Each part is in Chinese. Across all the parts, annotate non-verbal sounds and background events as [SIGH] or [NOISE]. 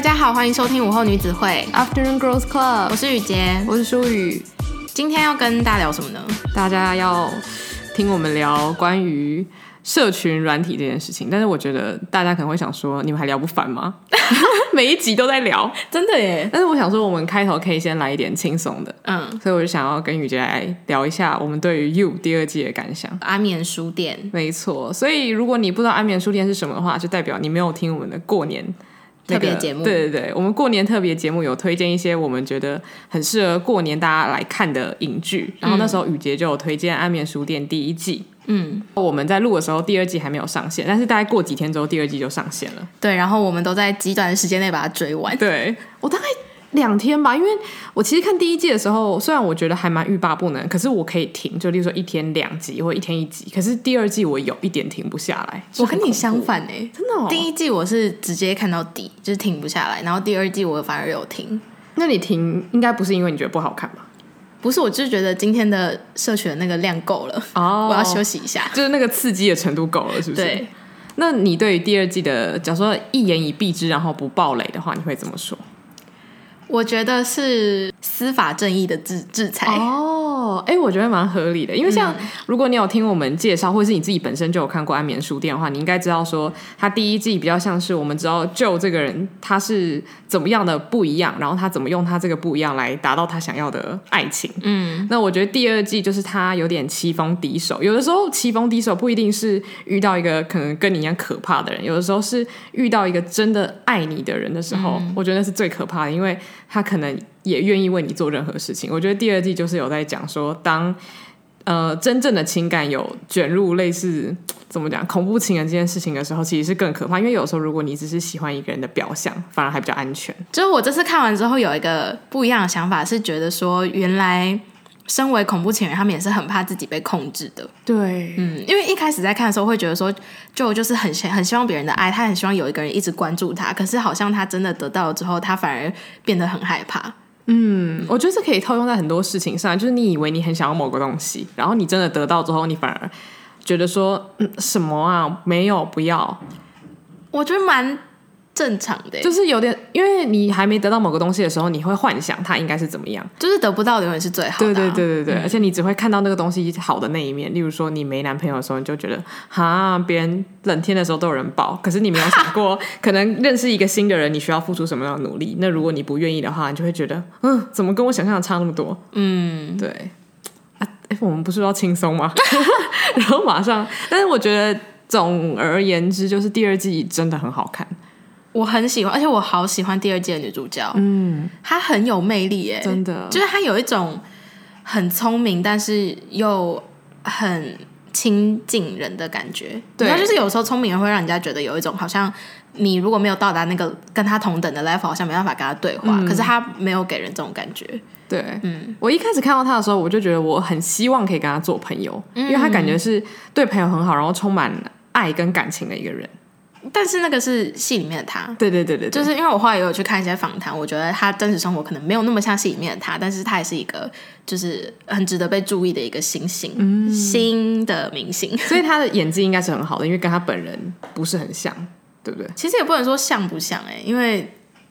大家好，欢迎收听午后女子会 Afternoon Girls Club，我是雨洁，我是舒雨。今天要跟大家聊什么呢？大家要听我们聊关于社群软体这件事情，但是我觉得大家可能会想说，你们还聊不烦吗？[LAUGHS] 每一集都在聊，真的耶。但是我想说，我们开头可以先来一点轻松的，嗯，所以我就想要跟雨洁来聊一下我们对于 You 第二季的感想。安眠书店，没错。所以如果你不知道安眠书店是什么的话，就代表你没有听我们的过年、那个、特别节目。对对对，我们过年特别节目有推荐一些我们觉得很适合过年大家来看的影剧，然后那时候雨杰就有推荐安眠书店第一季。嗯，我们在录的时候，第二季还没有上线，但是大概过几天之后，第二季就上线了。对，然后我们都在极短的时间内把它追完。对，我大概两天吧，因为我其实看第一季的时候，虽然我觉得还蛮欲罢不能，可是我可以停，就例如说一天两集或一天一集。可是第二季我有一点停不下来。我跟你相反哎、欸，真的、哦，第一季我是直接看到底，就是停不下来，然后第二季我反而有停。那你停应该不是因为你觉得不好看吧？不是，我就是觉得今天的社群的那个量够了哦，oh, 我要休息一下，就是那个刺激的程度够了，是不是？对。那你对于第二季的，假如说一言以蔽之，然后不暴雷的话，你会怎么说？我觉得是司法正义的制制裁。哦，哎，我觉得蛮合理的，因为像如果你有听我们介绍，或者是你自己本身就有看过《安眠书店》的话，你应该知道说，他第一季比较像是我们知道 Joe 这个人他是怎么样的不一样，然后他怎么用他这个不一样来达到他想要的爱情。嗯，那我觉得第二季就是他有点棋逢敌手，有的时候棋逢敌手不一定是遇到一个可能跟你一样可怕的人，有的时候是遇到一个真的爱你的人的时候，嗯、我觉得那是最可怕的，因为。他可能也愿意为你做任何事情。我觉得第二季就是有在讲说，当呃真正的情感有卷入类似怎么讲恐怖情人这件事情的时候，其实是更可怕。因为有时候如果你只是喜欢一个人的表象，反而还比较安全。就是我这次看完之后有一个不一样的想法，是觉得说原来。身为恐怖情人，他们也是很怕自己被控制的。对，嗯，因为一开始在看的时候会觉得说，就就是很很希望别人的爱，他很希望有一个人一直关注他。可是好像他真的得到了之后，他反而变得很害怕。嗯，我觉得这可以套用在很多事情上，就是你以为你很想要某个东西，然后你真的得到之后，你反而觉得说，嗯，什么啊，没有，不要。我觉得蛮。正常的，就是有点，因为你还没得到某个东西的时候，你会幻想它应该是怎么样，就是得不到的永远是最好的啊。对对对对对，嗯，而且你只会看到那个东西好的那一面。例如说，你没男朋友的时候，你就觉得哈，别人冷天的时候都有人抱，可是你没有想过，可能认识一个新的人，你需要付出什么样的努力。那如果你不愿意的话，你就会觉得，嗯，怎么跟我想象的差那么多？嗯，对。啊，哎，我们不是要轻松吗？[LAUGHS] 然后马上，但是我觉得总而言之，就是第二季真的很好看。我很喜欢，而且我好喜欢第二季的女主角。嗯，她很有魅力耶，真的，就是她有一种很聪明，但是又很亲近人的感觉。对，她就是有时候聪明人会让人家觉得有一种好像你如果没有到达那个跟她同等的 level，好像没办法跟她对话。嗯，可是她没有给人这种感觉。对，嗯，我一开始看到她的时候，我就觉得我很希望可以跟她做朋友，嗯，因为她感觉是对朋友很好，然后充满爱跟感情的一个人。但是那个是戏里面的他，对对对对，就是因为我后来也有去看一些访谈，我觉得他真实生活可能没有那么像戏里面的他，但是他也是一个就是很值得被注意的一个新星，嗯，新的明星，所以他的演技应该是很好的，因为跟他本人不是很像，对不对？其实也不能说像不像哎、欸，因为。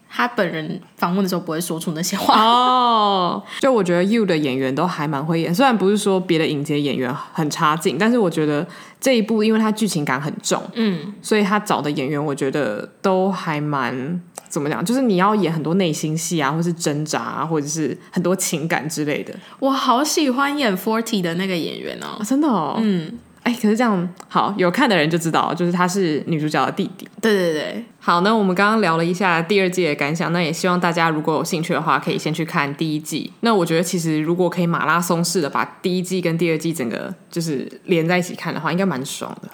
他本人访问的时候不会说出那些话哦。Oh, 就我觉得 You 的演员都还蛮会演，虽然不是说别的影节演员很差劲，但是我觉得这一部因为它剧情感很重，嗯，所以他找的演员我觉得都还蛮怎么讲，就是你要演很多内心戏啊，或是挣扎啊，或者是很多情感之类的。我好喜欢演 Forty 的那个演员哦，哦真的哦，嗯。哎，可是这样好，有看的人就知道，就是他是女主角的弟弟。对对对，好，那我们刚刚聊了一下第二季的感想，那也希望大家如果有兴趣的话，可以先去看第一季。那我觉得其实如果可以马拉松式的把第一季跟第二季整个就是连在一起看的话，应该蛮爽的。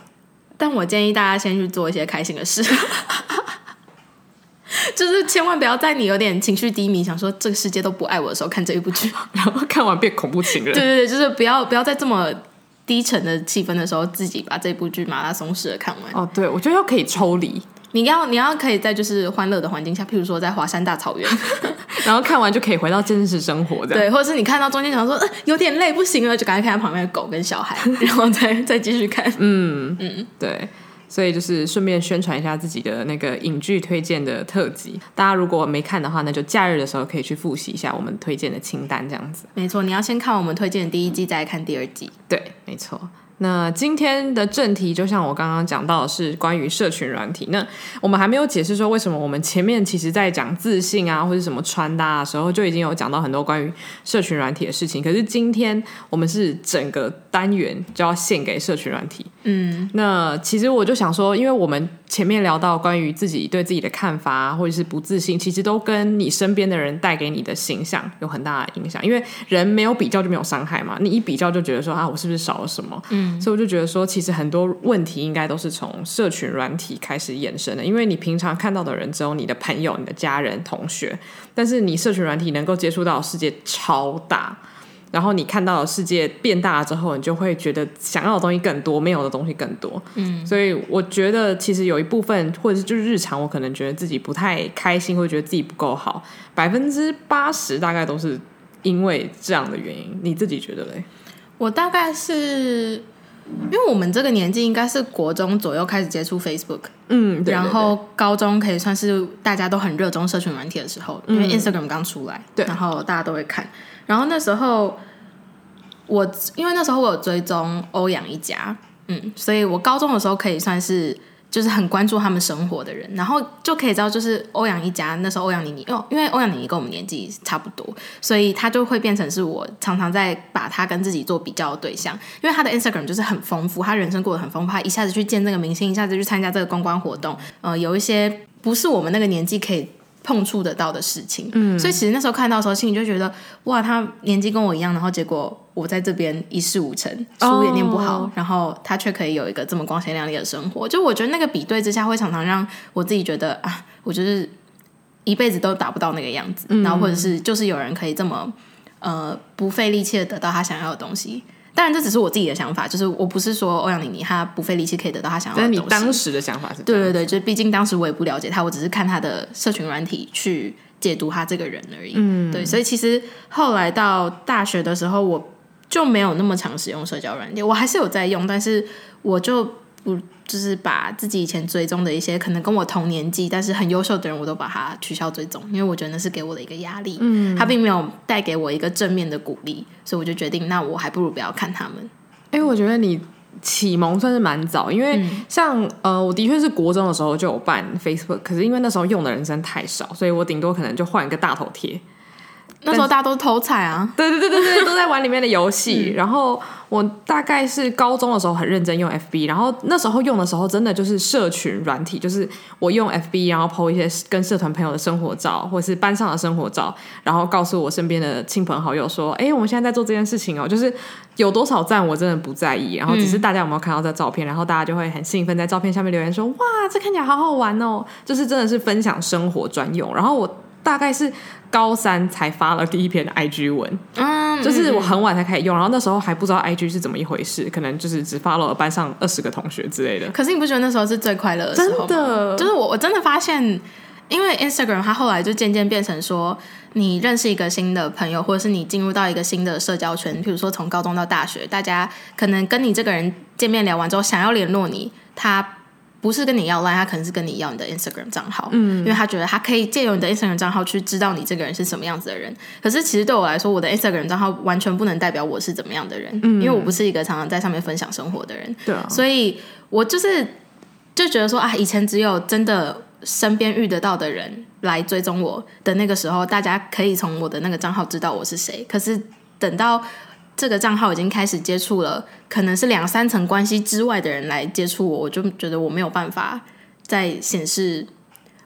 但我建议大家先去做一些开心的事，[LAUGHS] 就是千万不要在你有点情绪低迷，想说这个世界都不爱我的时候看这一部剧，[LAUGHS] 然后看完变恐怖情人。对对对，就是不要不要再这么。低沉的气氛的时候，自己把这部剧马拉松式的看完。哦，对，我觉得要可以抽离，你要你要可以在就是欢乐的环境下，譬如说在华山大草原，[LAUGHS] 然后看完就可以回到真实生活这样。对，或者是你看到中间想说，呃，有点累，不行了，就赶快看到旁边的狗跟小孩，[LAUGHS] 然后再再继续看。嗯嗯，对。所以就是顺便宣传一下自己的那个影剧推荐的特辑。大家如果没看的话，那就假日的时候可以去复习一下我们推荐的清单，这样子。没错，你要先看我们推荐的第一季，再看第二季。对，没错。那今天的正题，就像我刚刚讲到的是关于社群软体。那我们还没有解释说为什么我们前面其实在讲自信啊，或者什么穿搭的时候，就已经有讲到很多关于社群软体的事情。可是今天我们是整个单元就要献给社群软体。嗯，那其实我就想说，因为我们前面聊到关于自己对自己的看法，或者是不自信，其实都跟你身边的人带给你的形象有很大的影响。因为人没有比较就没有伤害嘛，你一比较就觉得说啊，我是不是少了什么？嗯。所以我就觉得说，其实很多问题应该都是从社群软体开始衍生的。因为你平常看到的人只有你的朋友、你的家人、同学，但是你社群软体能够接触到的世界超大，然后你看到的世界变大了之后，你就会觉得想要的东西更多，没有的东西更多。嗯，所以我觉得其实有一部分，或者是就是日常，我可能觉得自己不太开心，会觉得自己不够好，百分之八十大概都是因为这样的原因。你自己觉得嘞？我大概是。因为我们这个年纪应该是国中左右开始接触 Facebook，嗯，对对对，然后高中可以算是大家都很热衷社群软体的时候，嗯、因为 Instagram 刚出来，对，然后大家都会看。然后那时候我因为那时候我有追踪欧阳一家，嗯，所以我高中的时候可以算是。就是很关注他们生活的人，然后就可以知道，就是欧阳一家那时候欧阳妮妮，哦，因为欧阳妮妮跟我们年纪差不多，所以他就会变成是我常常在把他跟自己做比较的对象，因为他的 Instagram 就是很丰富，他人生过得很丰富，他一下子去见这个明星，一下子去参加这个公关活动，呃，有一些不是我们那个年纪可以。碰触得到的事情，嗯，所以其实那时候看到的时候，心里就觉得哇，他年纪跟我一样，然后结果我在这边一事无成，书也念不好，哦、然后他却可以有一个这么光鲜亮丽的生活，就我觉得那个比对之下，会常常让我自己觉得啊，我就是一辈子都达不到那个样子，嗯、然后或者是就是有人可以这么呃不费力气的得到他想要的东西。当然，这只是我自己的想法，就是我不是说欧阳妮妮她不费力气可以得到她想要的东西。但是你当时的想法是？对对对，就毕竟当时我也不了解她，我只是看她的社群软体去解读她这个人而已。嗯，对，所以其实后来到大学的时候，我就没有那么常使用社交软体，我还是有在用，但是我就。不，就是把自己以前追踪的一些可能跟我同年纪但是很优秀的人，我都把它取消追踪，因为我觉得那是给我的一个压力，嗯，他并没有带给我一个正面的鼓励，所以我就决定，那我还不如不要看他们。哎、欸，我觉得你启蒙算是蛮早，因为像、嗯、呃，我的确是国中的时候就有办 Facebook，可是因为那时候用的人真的太少，所以我顶多可能就换一个大头贴。那时候大家都是偷菜啊，[LAUGHS] 对对对对对，都在玩里面的游戏。[LAUGHS] 嗯、然后我大概是高中的时候很认真用 FB，然后那时候用的时候真的就是社群软体，就是我用 FB，然后 po 一些跟社团朋友的生活照，或是班上的生活照，然后告诉我身边的亲朋好友说：“哎，我们现在在做这件事情哦。”就是有多少赞我真的不在意，然后只是大家有没有看到这照片，然后大家就会很兴奋在照片下面留言说：“哇，这看起来好好玩哦！”就是真的是分享生活专用。然后我。大概是高三才发了第一篇 IG 文，嗯，就是我很晚才开始用，然后那时候还不知道 IG 是怎么一回事，可能就是只发了班上二十个同学之类的。可是你不觉得那时候是最快乐的时候？真的，就是我我真的发现，因为 Instagram 它后来就渐渐变成说，你认识一个新的朋友，或者是你进入到一个新的社交圈，譬如说从高中到大学，大家可能跟你这个人见面聊完之后，想要联络你，他。不是跟你要 Line，他可能是跟你要你的 Instagram 账号，嗯，因为他觉得他可以借由你的 Instagram 账号去知道你这个人是什么样子的人。可是其实对我来说，我的 Instagram 账号完全不能代表我是怎么样的人，嗯，因为我不是一个常常在上面分享生活的人，对啊，所以我就是就觉得说啊，以前只有真的身边遇得到的人来追踪我的那个时候，大家可以从我的那个账号知道我是谁。可是等到这个账号已经开始接触了，可能是两三层关系之外的人来接触我，我就觉得我没有办法再显示，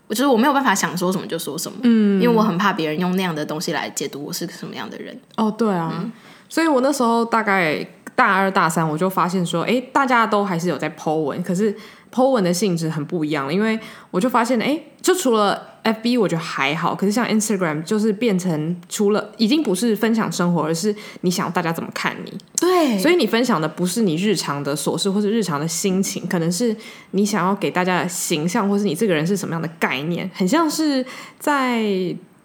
我觉得我没有办法想说什么就说什么，嗯，因为我很怕别人用那样的东西来解读我是个什么样的人。哦，对啊，嗯，所以我那时候大概大二大三，我就发现说，哎，大家都还是有在 po 文，可是 po 文的性质很不一样，因为我就发现，哎，就除了。FB 我觉得还好，可是像 Instagram 就是变成除了已经不是分享生活，而是你想大家怎么看你。对，所以你分享的不是你日常的琐事或是日常的心情，可能是你想要给大家的形象，或是你这个人是什么样的概念，很像是在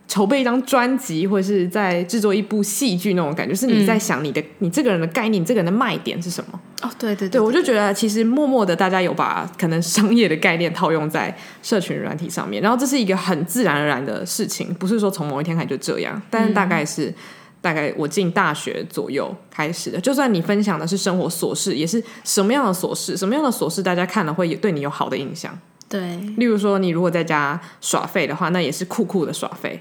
筹备一张专辑，或者是在制作一部戏剧那种感觉，是你在想你的、嗯、你这个人的概念，你这个人的卖点是什么？哦，对对对，对，我就觉得其实默默的大家有把可能商业的概念套用在社群软体上面，然后这是一个很自然而然的事情，不是说从某一天开始就这样，但是大概是、嗯、大概我进大学左右开始的。就算你分享的是生活琐事，也是什么样的琐事，什么样的琐事，大家看了会对你有好的印象。对，例如说你如果在家耍废的话，那也是酷酷的耍废。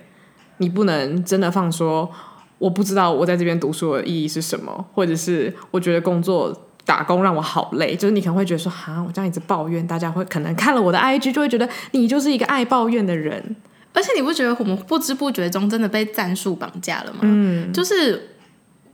你不能真的放说，我不知道我在这边读书的意义是什么，或者是我觉得工作打工让我好累，就是你可能会觉得说，哈，我这样一直抱怨，大家会可能看了我的 IG 就会觉得你就是一个爱抱怨的人，而且你不觉得我们不知不觉中真的被战术绑架了吗？嗯，就是。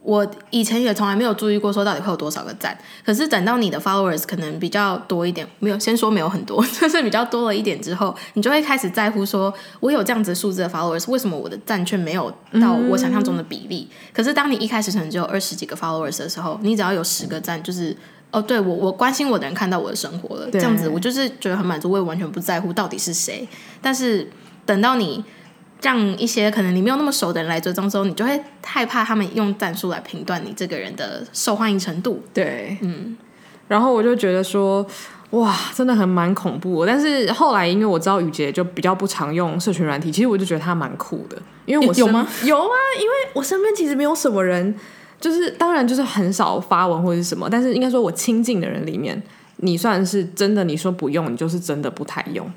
我以前也从来没有注意过，说到底会有多少个赞。可是等到你的 followers 可能比较多一点，没有先说没有很多，[LAUGHS] 就是比较多了一点之后，你就会开始在乎说，我有这样子数字的 followers，为什么我的赞却没有到我想象中的比例？嗯、可是当你一开始可能只有二十几个 followers 的时候，你只要有十个赞，就是哦，对我我关心我的人看到我的生活了，这样子我就是觉得很满足，我也完全不在乎到底是谁。但是等到你。让一些可能你没有那么熟的人来追踪之后，你就会害怕他们用战术来评断你这个人的受欢迎程度。对，嗯，然后我就觉得说，哇，真的很蛮恐怖。但是后来，因为我知道雨洁就比较不常用社群软体，其实我就觉得他蛮酷的。因为我有吗？[LAUGHS] 有啊，因为我身边其实没有什么人，就是当然就是很少发文或者是什么，但是应该说我亲近的人里面，你算是真的，你说不用，你就是真的不太用。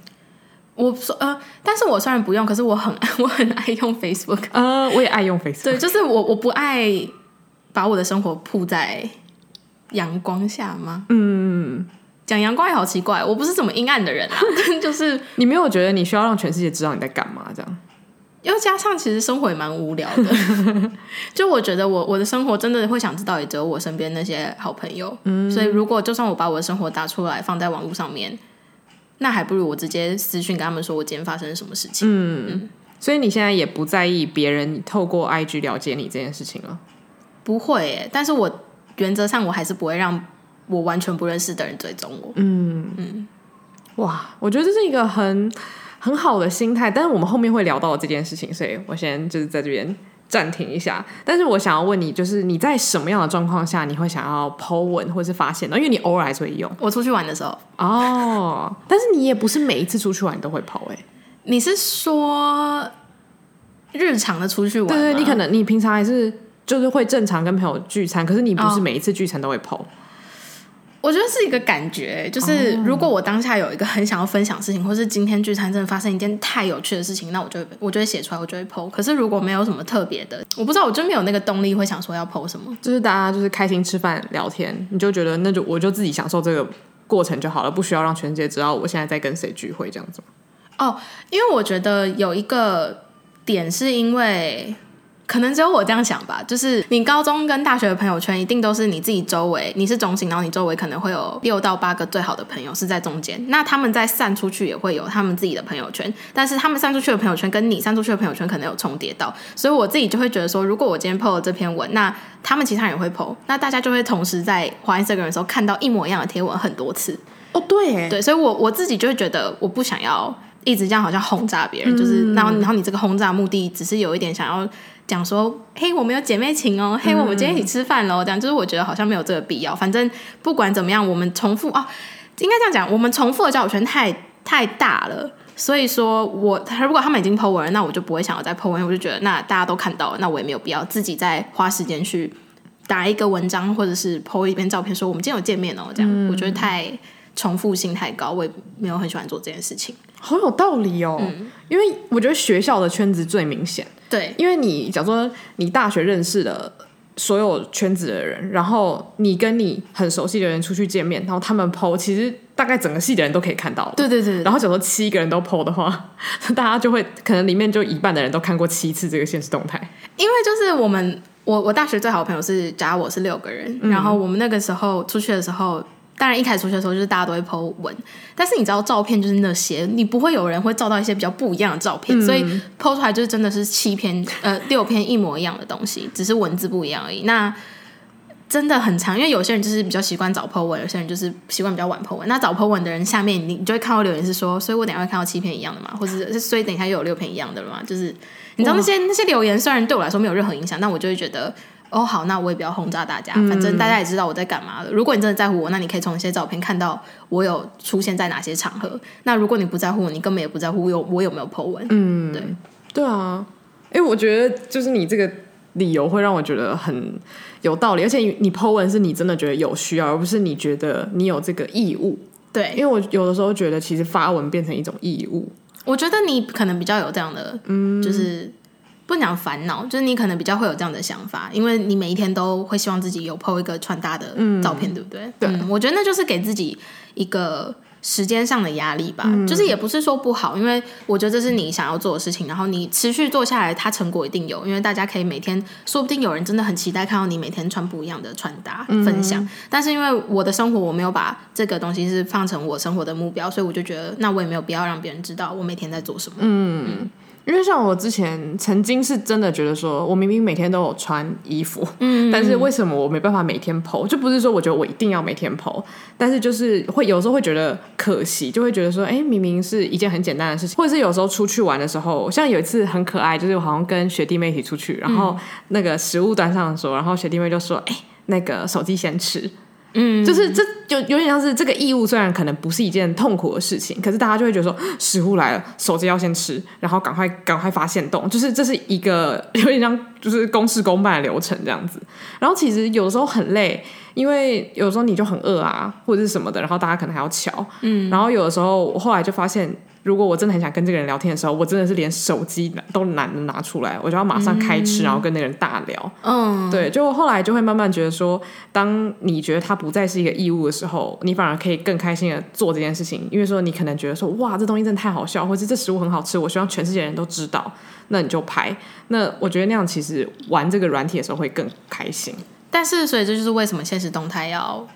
我说呃，但是我虽然不用，可是我很 [LAUGHS] 我很爱用 Facebook。呃，我也爱用 Facebook。对，就是我我不爱把我的生活曝在阳光下吗？嗯，讲阳光也好奇怪，我不是怎么阴暗的人啊。[LAUGHS] 就是你没有觉得你需要让全世界知道你在干嘛这样？又加上其实生活也蛮无聊的。[LAUGHS] 就我觉得我我的生活真的会想知道，也只有我身边那些好朋友。嗯，所以如果就算我把我的生活打出来放在网络上面。那还不如我直接私讯跟他们说，我今天发生了什么事情。嗯，嗯，所以你现在也不在意别人透过 IG 了解你这件事情了？不会耶，但是我原则上我还是不会让我完全不认识的人追踪我。嗯嗯，哇，我觉得这是一个很很好的心态，但是我们后面会聊到这件事情，所以我先就是在这边。暂停一下，但是我想要问你，就是你在什么样的状况下你会想要 po 文或是发现呢？因为你偶尔还是会用。我出去玩的时候哦，但是你也不是每一次出去玩你都会 po 哎、欸。你是说日常的出去玩？对，对对，你可能你平常还是就是会正常跟朋友聚餐，可是你不是每一次聚餐都会 po。我觉得是一个感觉，就是如果我当下有一个很想要分享的事情，或是今天聚餐真的发生一件太有趣的事情，那我就会我就会写出来，我就会 po。可是如果没有什么特别的，我不知道，我就没有那个动力会想说要 po 什么。就是大家就是开心吃饭聊天，你就觉得那就我就自己享受这个过程就好了，不需要让全世界知道我现在在跟谁聚会这样子。哦，因为我觉得有一个点是因为。可能只有我这样想吧，就是你高中跟大学的朋友圈一定都是你自己周围，你是中心，然后你周围可能会有六到八个最好的朋友是在中间，那他们在散出去也会有他们自己的朋友圈，但是他们散出去的朋友圈跟你散出去的朋友圈可能有重叠到，所以我自己就会觉得说，如果我今天 po 了这篇文，那他们其他人也会 po，那大家就会同时在滑 Instagram 的时候看到一模一样的贴文很多次。哦，对，对，所以我我自己就会觉得我不想要一直这样好像轰炸别人，嗯、就是然后然后你这个轰炸目的只是有一点想要。讲说，嘿，我们有姐妹情哦，嘿，我们今天一起吃饭喽，这样就是我觉得好像没有这个必要。反正不管怎么样，我们重复哦，应该这样讲，我们重复的交友圈太太大了，所以说我如果他们已经 po 文了，那我就不会想要再 po 文，我就觉得那大家都看到了，那我也没有必要自己再花时间去打一个文章或者是 po 一篇照片说我们今天有见面哦，这样、嗯、我觉得太重复性太高，我也没有很喜欢做这件事情。好有道理哦，嗯、因为我觉得学校的圈子最明显。对，因为你假如说你大学认识的所有圈子的人，然后你跟你很熟悉的人出去见面，然后他们 PO，其实大概整个系的人都可以看到。对对对。然后假如说七个人都 PO 的话，大家就会可能里面就一半的人都看过七次这个现实动态。因为就是我们，我我大学最好的朋友是加我是六个人，嗯、然后我们那个时候出去的时候。当然，一开始出去的时候就是大家都会 po 文，但是你知道照片就是那些，你不会有人会照到一些比较不一样的照片，嗯、所以 po 出来就是真的是七篇呃六篇一模一样的东西，只是文字不一样而已。那真的很长，因为有些人就是比较习惯早 po 文，有些人就是习惯比较晚 po 文。那早 po 文的人下面你你就会看到留言是说，所以我等一下会看到七篇一样的嘛，或者是所以等一下又有六篇一样的了嘛？就是你知道那些那些留言虽然对我来说没有任何影响，但我就会觉得哦好，那我也不要轰炸大家，反正大家也知道我在干嘛了。如果你真的在乎我，那你可以从一些照片看到我有出现在哪些场合。那如果你不在乎我，你根本也不在乎我有我有没有 po 文。嗯，对对啊，哎，我觉得就是你这个。理由会让我觉得很有道理，而且你 po 文是你真的觉得有需要，而不是你觉得你有这个义务。对，因为我有的时候觉得，其实发文变成一种义务。我觉得你可能比较有这样的，嗯，就是不讲烦恼，就是你可能比较会有这样的想法，因为你每一天都会希望自己有 po 一个穿搭的照片，嗯、对不对？对、嗯，我觉得那就是给自己一个。时间上的压力吧，嗯，就是也不是说不好，因为我觉得这是你想要做的事情，然后你持续做下来，它成果一定有，因为大家可以每天，说不定有人真的很期待看到你每天穿不一样的穿搭分享。嗯，但是因为我的生活我没有把这个东西是放成我生活的目标，所以我就觉得那我也没有必要让别人知道我每天在做什么。嗯。嗯因为像我之前曾经是真的觉得说，我明明每天都有穿衣服，嗯，但是为什么我没办法每天 po？就不是说我觉得我一定要每天 po，但是就是会有时候会觉得可惜，就会觉得说，哎，明明是一件很简单的事情，或者是有时候出去玩的时候，像有一次很可爱，就是我好像跟学弟妹一起出去，然后那个食物端上的时候，然后学弟妹就说，哎，那个手机先吃。嗯，就是这就有点像是这个义务，虽然可能不是一件痛苦的事情，可是大家就会觉得说，食物来了，手机要先吃，然后赶快赶快发现动，就是这是一个有点像就是公事公办的流程这样子。然后其实有的时候很累，因为有时候你就很饿啊，或者是什么的，然后大家可能还要瞧。嗯，然后有的时候我后来就发现。如果我真的很想跟这个人聊天的时候，我真的是连手机都懒得拿出来，我就要马上开吃，然后跟那个人大聊。嗯，对，就后来就会慢慢觉得说，当你觉得他不再是一个义务的时候，你反而可以更开心的做这件事情，因为说你可能觉得说，哇，这东西真的太好笑，或者这食物很好吃，我希望全世界人都知道，那你就拍。那我觉得那样其实玩这个软体的时候会更开心。但是，所以这就是为什么现实动态要，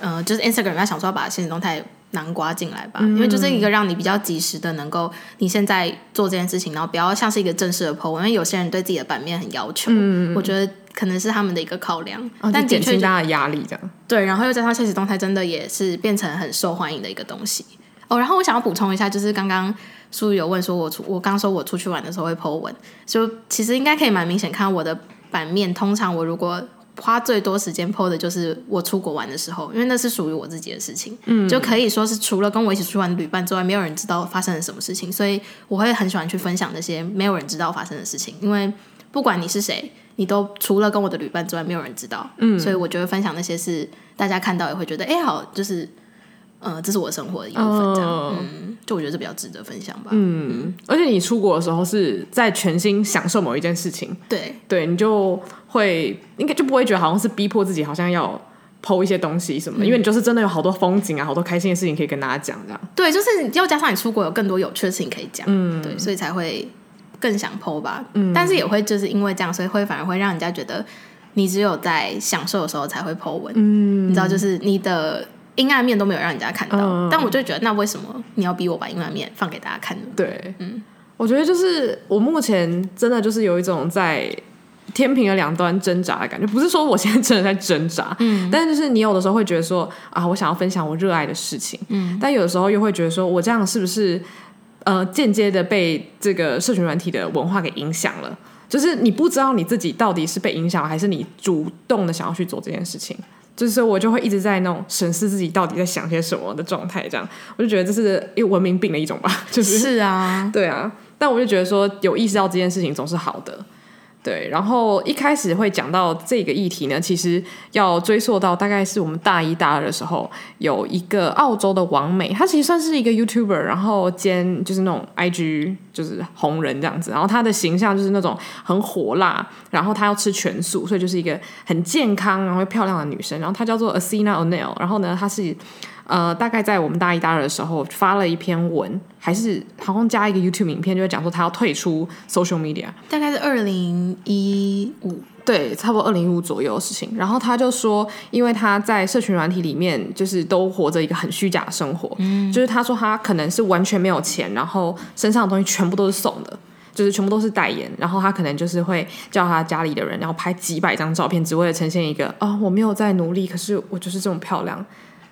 呃，就是 Instagram 要想说要把现实动态。南瓜进来吧，因为就是一个让你比较及时的能够你现在做这件事情，然后不要像是一个正式的 po 文，因为有些人对自己的版面很要求，嗯、我觉得可能是他们的一个考量，哦、但减轻大家的压力这样。对，然后又加上现实动态，真的也是变成很受欢迎的一个东西哦。然后我想要补充一下，就是刚刚苏有问说我出我刚说我出去玩的时候会 po 文，就其实应该可以蛮明显看我的版面，通常我如果。花最多时间 po 的就是我出国玩的时候，因为那是属于我自己的事情，嗯，就可以说是除了跟我一起出去玩的旅伴之外，没有人知道发生了什么事情，所以我会很喜欢去分享那些没有人知道发生的事情，因为不管你是谁，你都除了跟我的旅伴之外，没有人知道，嗯，所以我觉得分享那些是大家看到也会觉得，哎，好，就是。呃，这是我生活的一部分，这样，就我觉得这比较值得分享吧。嗯，而且你出国的时候是在全心享受某一件事情，对，对，你就会应该就不会觉得好像是逼迫自己，好像要 po 一些东西什么，的，因为你就是真的有好多风景啊，好多开心的事情可以跟大家讲，这样。对，就是要加上你出国有更多有趣的事情可以讲，嗯，对，所以才会更想 po 吧。嗯，但是也会就是因为这样，所以会反而会让人家觉得你只有在享受的时候才会文，嗯，你知道，就是你的。阴暗面都没有让人家看到，嗯，但我就觉得，那为什么你要逼我把阴暗面放给大家看呢？对，嗯，我觉得就是我目前真的就是有一种在天平的两端挣扎的感觉，不是说我现在真的在挣扎，嗯，但是就是你有的时候会觉得说啊，我想要分享我热爱的事情，嗯，但有的时候又会觉得说我这样是不是呃间接的被这个社群软体的文化给影响了？就是你不知道你自己到底是被影响，还是你主动的想要去做这件事情。就是我就会一直在那种审视自己到底在想些什么的状态，这样我就觉得这是一文明病的一种吧，就是是啊，[LAUGHS] 对啊，但我就觉得说有意识到这件事情总是好的。对，然后一开始会讲到这个议题呢，其实要追溯到大概是我们大一、大二的时候，有一个澳洲的网美，她其实算是一个 YouTuber，然后兼就是那种 IG 就是红人这样子，然后她的形象就是那种很火辣，然后她要吃全素，所以就是一个很健康然后又漂亮的女生，然后她叫做 Athena O'Neill，然后呢，她是。呃，大概在我们大一、大二的时候发了一篇文，还是好像加一个 YouTube 影片，就会讲说他要退出 social media。大概是二零一五，对，差不多二零一五左右的事情。然后他就说，因为他在社群软体里面，就是都活着一个很虚假的生活。嗯，就是他说他可能是完全没有钱，然后身上的东西全部都是送的。就是全部都是代言，然后他可能就是会叫他家里的人，然后拍几百张照片，只为了呈现一个啊、哦，我没有在努力，可是我就是这么漂亮。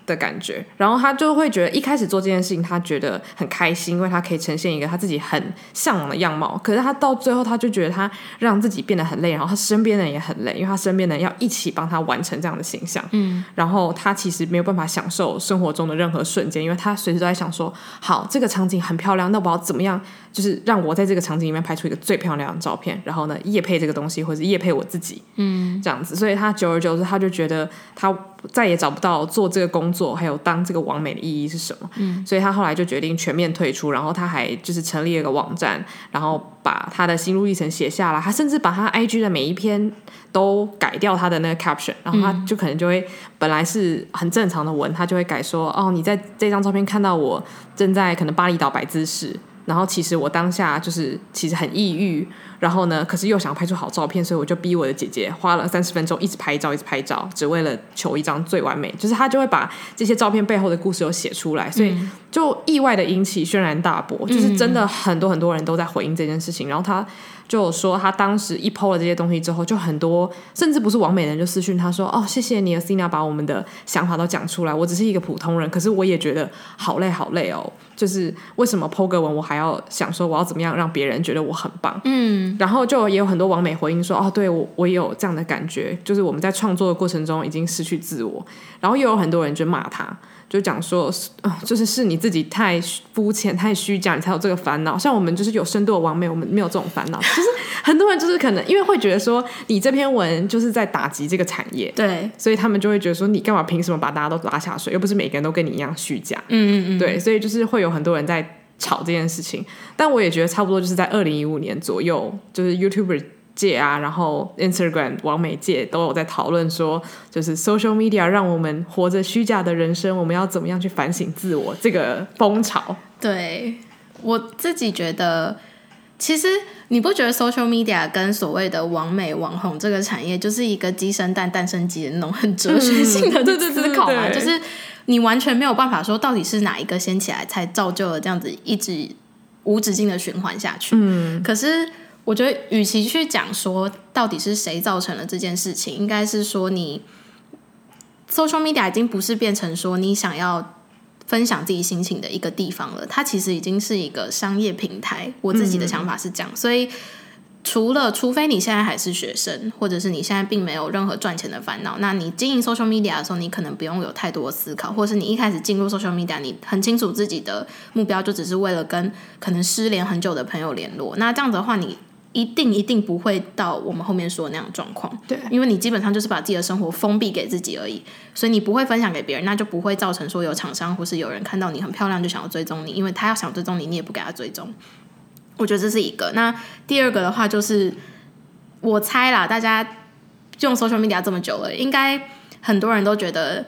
的感觉，然后他就会觉得一开始做这件事情，他觉得很开心，因为他可以呈现一个他自己很向往的样貌。可是他到最后，他就觉得他让自己变得很累，然后他身边的人也很累，因为他身边的人要一起帮他完成这样的形象。嗯，然后他其实没有办法享受生活中的任何瞬间，因为他随时都在想说：好，这个场景很漂亮，那我要怎么样？就是让我在这个场景里面拍出一个最漂亮的照片，然后呢，夜配这个东西，或者夜配我自己，嗯，这样子。所以他久而久之，他就觉得他再也找不到做这个工作，还有当这个网美的意义是什么。嗯，所以他后来就决定全面退出，然后他还就是成立了一个网站，然后把他的心路历程写下来。他甚至把他 IG 的每一篇都改掉他的那个 caption，然后他就可能就会本来是很正常的文，他就会改说：“哦，你在这张照片看到我正在可能巴厘岛摆姿势。”然后其实我当下就是其实很抑郁，然后呢，可是又想拍出好照片，所以我就逼我的姐姐花了三十分钟一直拍照，一直拍照，只为了求一张最完美。就是她就会把这些照片背后的故事都写出来，所以就意外的引起轩然大波，就是真的很多很多人都在回应这件事情。然后她就说，他当时一 po 了这些东西之后，就很多甚至不是王美人就私讯他说：“哦，谢谢你，Athena 把我们的想法都讲出来。我只是一个普通人，可是我也觉得好累好累哦。”就是为什么 po 个文，我还要想说我要怎么样让别人觉得我很棒？嗯，然后就也有很多王美回应说，哦，对我我也有这样的感觉，就是我们在创作的过程中已经失去自我，然后又有很多人就骂他。就讲说，呃，就是是你自己太肤浅、太虚假，你才有这个烦恼。像我们就是有深度的完美，我们没有这种烦恼。就是很多人就是可能因为会觉得说，你这篇文就是在打击这个产业，对，所以他们就会觉得说，你干嘛凭什么把大家都拉下水？又不是每个人都跟你一样虚假。嗯嗯嗯，对，所以就是会有很多人在吵这件事情。但我也觉得差不多就是在二零一五年左右，就是 YouTuber。界啊，然后 Instagram 网美界都有在讨论说，就是 social media 让我们活着虚假的人生，我们要怎么样去反省自我？这个风潮，对我自己觉得，其实你不觉得 social media 跟所谓的网美网红这个产业，就是一个鸡生蛋，蛋生鸡的那种很哲学性的思考嘛？就是你完全没有办法说到底是哪一个先起来，才造就了这样子一直无止境的循环下去。嗯，可是。我觉得，与其去讲说到底是谁造成了这件事情，应该是说你 social media 已经不是变成说你想要分享自己心情的一个地方了，它其实已经是一个商业平台。我自己的想法是这样，所以除了除非你现在还是学生，或者是你现在并没有任何赚钱的烦恼，那你经营 social media 的时候，你可能不用有太多思考，或是你一开始进入 social media，你很清楚自己的目标，就只是为了跟可能失联很久的朋友联络。那这样子的话，你一定一定不会到我们后面说的那样状况，对，因为你基本上就是把自己的生活封闭给自己而已，所以你不会分享给别人，那就不会造成说有厂商或是有人看到你很漂亮就想要追踪你，因为他要想追踪你，你也不给他追踪。我觉得这是一个。那第二个的话就是，我猜啦，大家用 social media 这么久了，应该很多人都觉得。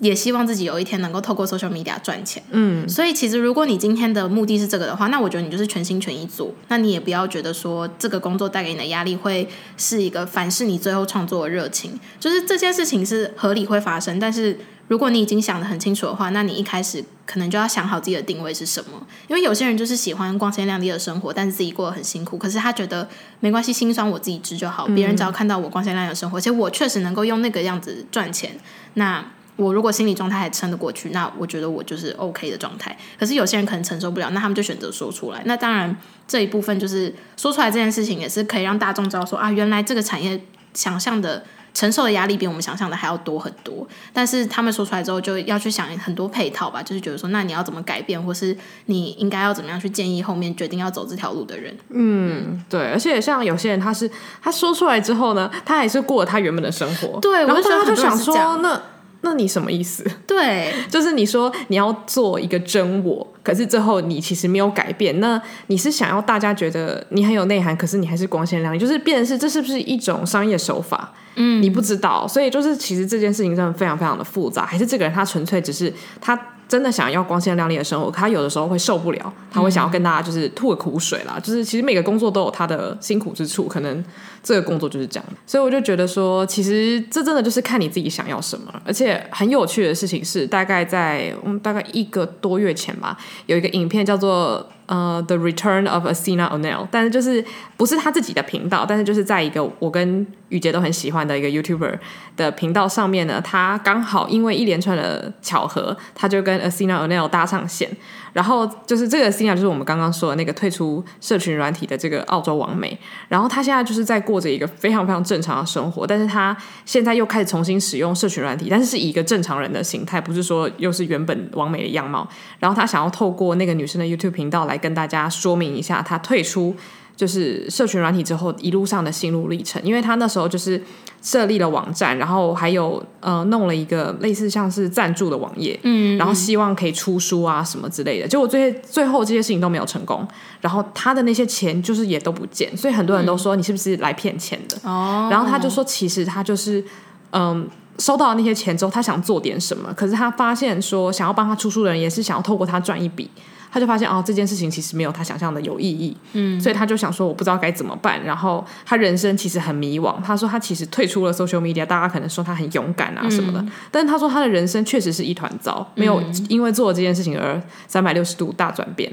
也希望自己有一天能够透过 social media 赚钱。嗯，所以其实如果你今天的目的是这个的话，那我觉得你就是全心全意做。那你也不要觉得说这个工作带给你的压力会是一个反噬你最后创作的热情。就是这件事情是合理会发生，但是如果你已经想得很清楚的话，那你一开始可能就要想好自己的定位是什么。因为有些人就是喜欢光鲜亮丽的生活，但是自己过得很辛苦。可是他觉得没关系，辛酸我自己知就好。别人只要看到我光鲜亮丽的生活，而且我确实能够用那个样子赚钱，那。我如果心理状态还撑得过去，那我觉得我就是 OK 的状态。可是有些人可能承受不了，那他们就选择说出来。那当然这一部分就是说出来这件事情，也是可以让大众知道说啊，原来这个产业想象的承受的压力比我们想象的还要多很多。但是他们说出来之后，就要去想很多配套吧，就是觉得说，那你要怎么改变，或是你应该要怎么样去建议后面决定要走这条路的人。嗯，对。而且像有些人，他是他说出来之后呢，他还是过了他原本的生活。对，然后他就想说那。那你什么意思？对，[LAUGHS] 就是你说你要做一个真我，可是最后你其实没有改变。那你是想要大家觉得你很有内涵，可是你还是光鲜亮丽，就是变成是这是不是一种商业手法？嗯，你不知道。所以就是其实这件事情真的非常非常的复杂，还是这个人他纯粹只是他。真的想要光鲜亮丽的生活，他有的时候会受不了，他会想要跟大家就是吐个苦水啦。嗯、就是其实每个工作都有他的辛苦之处，可能这个工作就是这样。所以我就觉得说，其实这真的就是看你自己想要什么。而且很有趣的事情是，大概在嗯大概一个多月前吧，有一个影片叫做。呃，The Return of Asina O'Neil，但是就是不是他自己的频道，但是就是在一个我跟雨洁都很喜欢的一个 YouTuber 的频道上面呢，他刚好因为一连串的巧合，他就跟 Asina O'Neil 搭上线，然后就是这个 Athena 就是我们刚刚说的那个退出社群软体的这个澳洲王美，然后他现在就是在过着一个非常非常正常的生活，但是他现在又开始重新使用社群软体，但是是以一个正常人的形态，不是说又是原本王美的样貌，然后他想要透过那个女生的 YouTube 频道来。来跟大家说明一下，他退出就是社群软体之后一路上的心路历程。因为他那时候就是设立了网站，然后还有呃弄了一个类似像是赞助的网页，嗯，然后希望可以出书啊什么之类的。结果最最后这些事情都没有成功，然后他的那些钱就是也都不见，所以很多人都说你是不是来骗钱的？哦，然后他就说其实他就是嗯收到那些钱之后，他想做点什么，可是他发现说想要帮他出书的人也是想要透过他赚一笔。他就发现哦，这件事情其实没有他想象的有意义，嗯，所以他就想说我不知道该怎么办。然后他人生其实很迷惘。他说他其实退出了 social media，大家可能说他很勇敢啊什么的，嗯、但是他说他的人生确实是一团糟，没有因为做了这件事情而三百六十度大转变。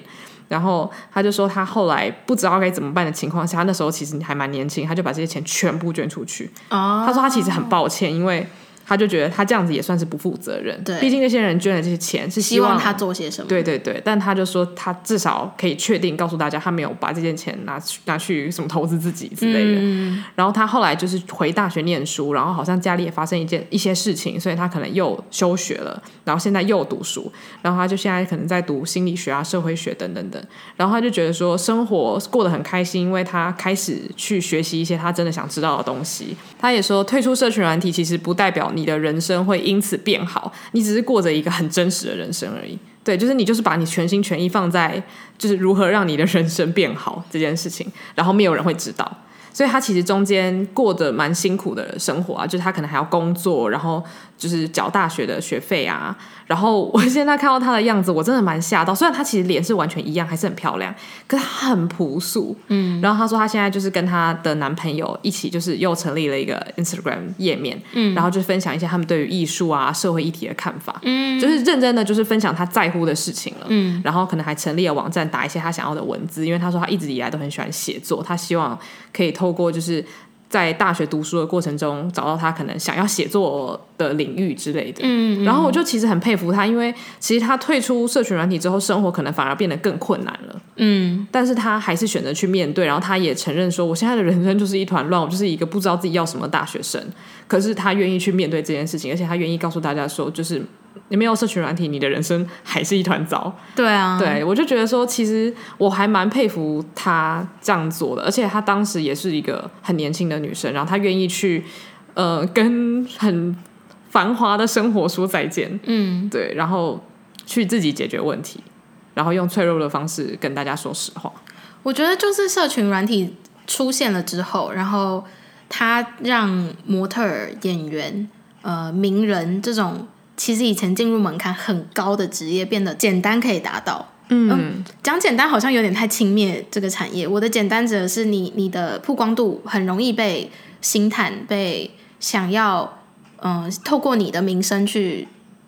然后他就说他后来不知道该怎么办的情况下，他那时候其实还蛮年轻，他就把这些钱全部捐出去。哦，他说他其实很抱歉，因为。他就觉得他这样子也算是不负责任，对，毕竟那些人捐了这些钱是希望，他做些什么，对对对。但他就说他至少可以确定告诉大家，他没有把这件钱拿去拿去什么投资自己之类的。嗯。然后他后来就是回大学念书，然后好像家里也发生一件一些事情，所以他可能又休学了，然后现在又读书，然后他就现在可能在读心理学啊、社会学等等等。然后他就觉得说生活过得很开心，因为他开始去学习一些他真的想知道的东西。他也说退出社群软体其实不代表你你的人生会因此变好，你只是过着一个很真实的人生而已。对，就是你就是把你全心全意放在就是如何让你的人生变好这件事情，然后没有人会知道。所以他其实中间过得蛮辛苦的生活啊，就是他可能还要工作，然后就是缴大学的学费啊。然后我现在看到她的样子，我真的蛮吓到。虽然她其实脸是完全一样，还是很漂亮，可是他很朴素。嗯。然后她说她现在就是跟她的男朋友一起，就是又成立了一个 Instagram 页面，嗯，然后就分享一些他们对于艺术啊、社会议题的看法，嗯，就是认真的就是分享他在乎的事情了，嗯。然后可能还成立了网站，打一些他想要的文字，因为她说她一直以来都很喜欢写作，她希望可以透过就是。在大学读书的过程中，找到他可能想要写作的领域之类的。嗯，嗯，然后我就其实很佩服他，因为其实他退出社群软体之后，生活可能反而变得更困难了。嗯，但是他还是选择去面对，然后他也承认说，我现在的人生就是一团乱，我就是一个不知道自己要什么大学生。可是他愿意去面对这件事情，而且他愿意告诉大家说，就是。你没有社群软体，你的人生还是一团糟。对啊，对，我就觉得说，其实我还蛮佩服她这样做的，而且她当时也是一个很年轻的女生，然后她愿意去呃跟很繁华的生活说再见，嗯，对，然后去自己解决问题，然后用脆弱的方式跟大家说实话。我觉得就是社群软体出现了之后，然后它让模特儿、演员、呃名人这种。其实以前进入门槛很高的职业变得简单可以达到，嗯，嗯，讲简单好像有点太轻蔑这个产业。我的简单指的是你你的曝光度很容易被星探，被想要嗯、呃、透过你的名声去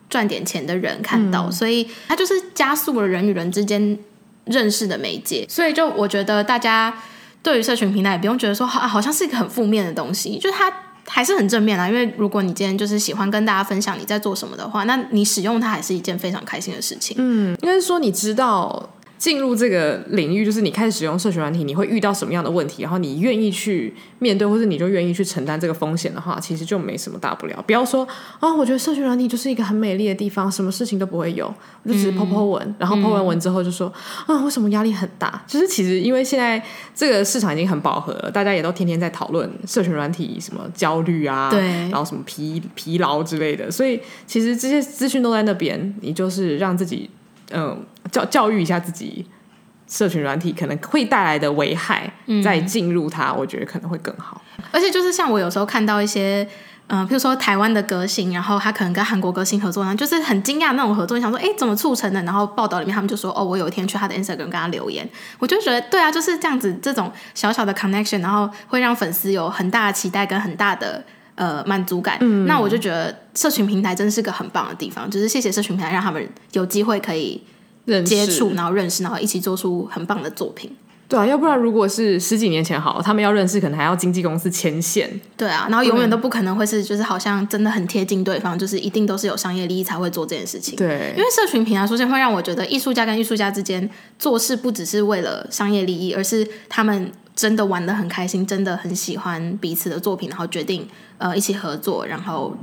赚点钱的人看到，嗯，所以它就是加速了人与人之间认识的媒介。所以就我觉得大家对于社群平台也不用觉得说好好像是一个很负面的东西，就是它。还是很正面啦，因为如果你今天就是喜欢跟大家分享你在做什么的话，那你使用它还是一件非常开心的事情。嗯，应该是说你知道。进入这个领域，就是你开始使用社群软体，你会遇到什么样的问题？然后你愿意去面对，或者你就愿意去承担这个风险的话，其实就没什么大不了。不要说啊、哦，我觉得社群软体就是一个很美丽的地方，什么事情都不会有，我就只是 po po 文，嗯、然后 po 完文之后就说、嗯、啊，为什么压力很大？就是其实因为现在这个市场已经很饱和了，大家也都天天在讨论社群软体什么焦虑啊，对，然后什么疲疲劳之类的，所以其实这些资讯都在那边，你就是让自己。嗯，教教育一下自己，社群软体可能会带来的危害，嗯、再进入它，我觉得可能会更好。而且就是像我有时候看到一些，嗯，比如说台湾的歌星，然后他可能跟韩国歌星合作，然后就是很惊讶那种合作，你想说，哎，怎么促成的？然后报道里面他们就说，哦，我有一天去他的 Instagram 跟他留言，我就觉得，对啊，就是这样子，这种小小的 connection，然后会让粉丝有很大的期待跟很大的。呃，满足感。嗯，那我就觉得社群平台真是个很棒的地方，就是谢谢社群平台让他们有机会可以接触，然后认识，然后一起做出很棒的作品。对啊，要不然如果是十几年前好，他们要认识，可能还要经纪公司牵线。对啊，然后永远都不可能会是，就是好像真的很贴近对方，就是一定都是有商业利益才会做这件事情。对，因为社群平台出现会让我觉得，艺术家跟艺术家之间做事不只是为了商业利益，而是他们真的玩的很开心，真的很喜欢彼此的作品，然后决定呃一起合作，然后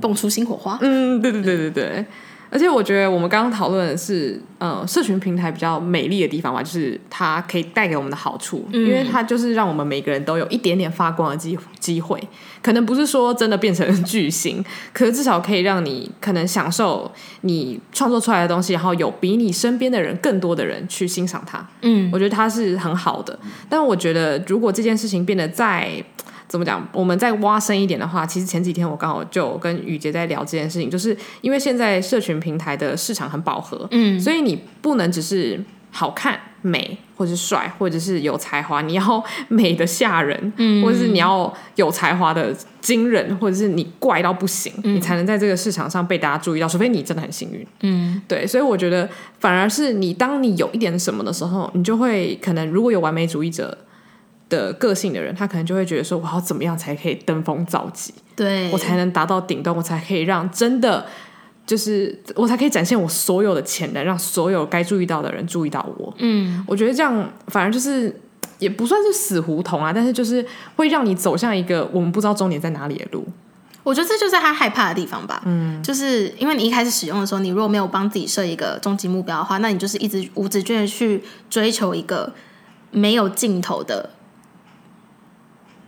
蹦出新火花。嗯，对对对对对。而且我觉得我们刚刚讨论的是，呃，社群平台比较美丽的地方吧，就是它可以带给我们的好处，嗯、因为它就是让我们每个人都有一点点发光的机机会。可能不是说真的变成巨星，[LAUGHS] 可是至少可以让你可能享受你创作出来的东西，然后有比你身边的人更多的人去欣赏它。嗯，我觉得它是很好的。但我觉得如果这件事情变得再怎么讲？我们再挖深一点的话，其实前几天我刚好就跟雨洁在聊这件事情，就是因为现在社群平台的市场很饱和，嗯，所以你不能只是好看、美，或者是帅，或者是有才华，你要美的吓人，嗯，或者是你要有才华的惊人，或者是你怪到不行，嗯，你才能在这个市场上被大家注意到，除非你真的很幸运，嗯，对，所以我觉得反而是你当你有一点什么的时候，你就会可能如果有完美主义者。的个性的人，他可能就会觉得说，我要怎么样才可以登峰造极？对，我才能达到顶端，我才可以让真的就是我才可以展现我所有的潜能，让所有该注意到的人注意到我。嗯，我觉得这样反而就是也不算是死胡同啊，但是就是会让你走向一个我们不知道终点在哪里的路。我觉得这就是他害怕的地方吧。嗯，就是因为你一开始使用的时候，你如果没有帮自己设一个终极目标的话，那你就是一直无止境的去追求一个没有尽头的。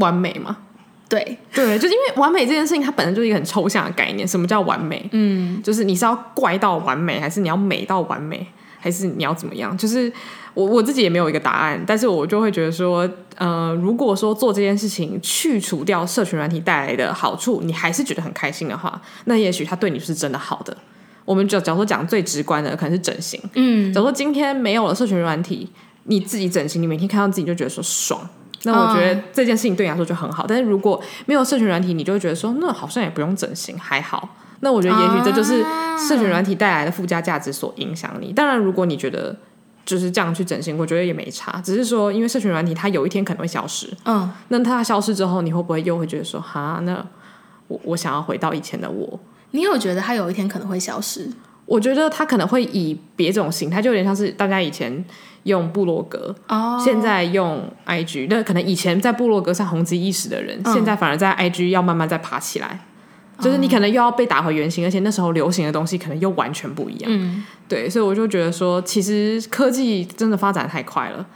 完美吗？对对，就是因为完美这件事情，它本身就是一个很抽象的概念。什么叫完美？嗯，就是你是要怪到完美，还是你要美到完美，还是你要怎么样？就是我我自己也没有一个答案，但是我就会觉得说，呃，如果说做这件事情去除掉社群软体带来的好处，你还是觉得很开心的话，那也许它对你是真的好的。我们就假如说讲最直观的，可能是整形。嗯，假如说今天没有了社群软体，你自己整形，你每天看到自己就觉得说爽。那我觉得这件事情对你来说就很好，但是如果没有社群软体，你就会觉得说，那好像也不用整形，还好。那我觉得也许这就是社群软体带来的附加价值所影响你。当然，如果你觉得就是这样去整形，我觉得也没差，只是说因为社群软体它有一天可能会消失，嗯，那它消失之后，你会不会又会觉得说，哈，那我我想要回到以前的我？你有觉得它有一天可能会消失？我觉得他可能会以别种形态，就有点像是大家以前。用部落格，oh. 现在用 IG，那可能以前在部落格上红极一时的人，oh. 现在反而在 IG 要慢慢再爬起来，oh. 就是你可能又要被打回原形，而且那时候流行的东西可能又完全不一样。嗯，对，所以我就觉得说，其实科技真的发展太快了。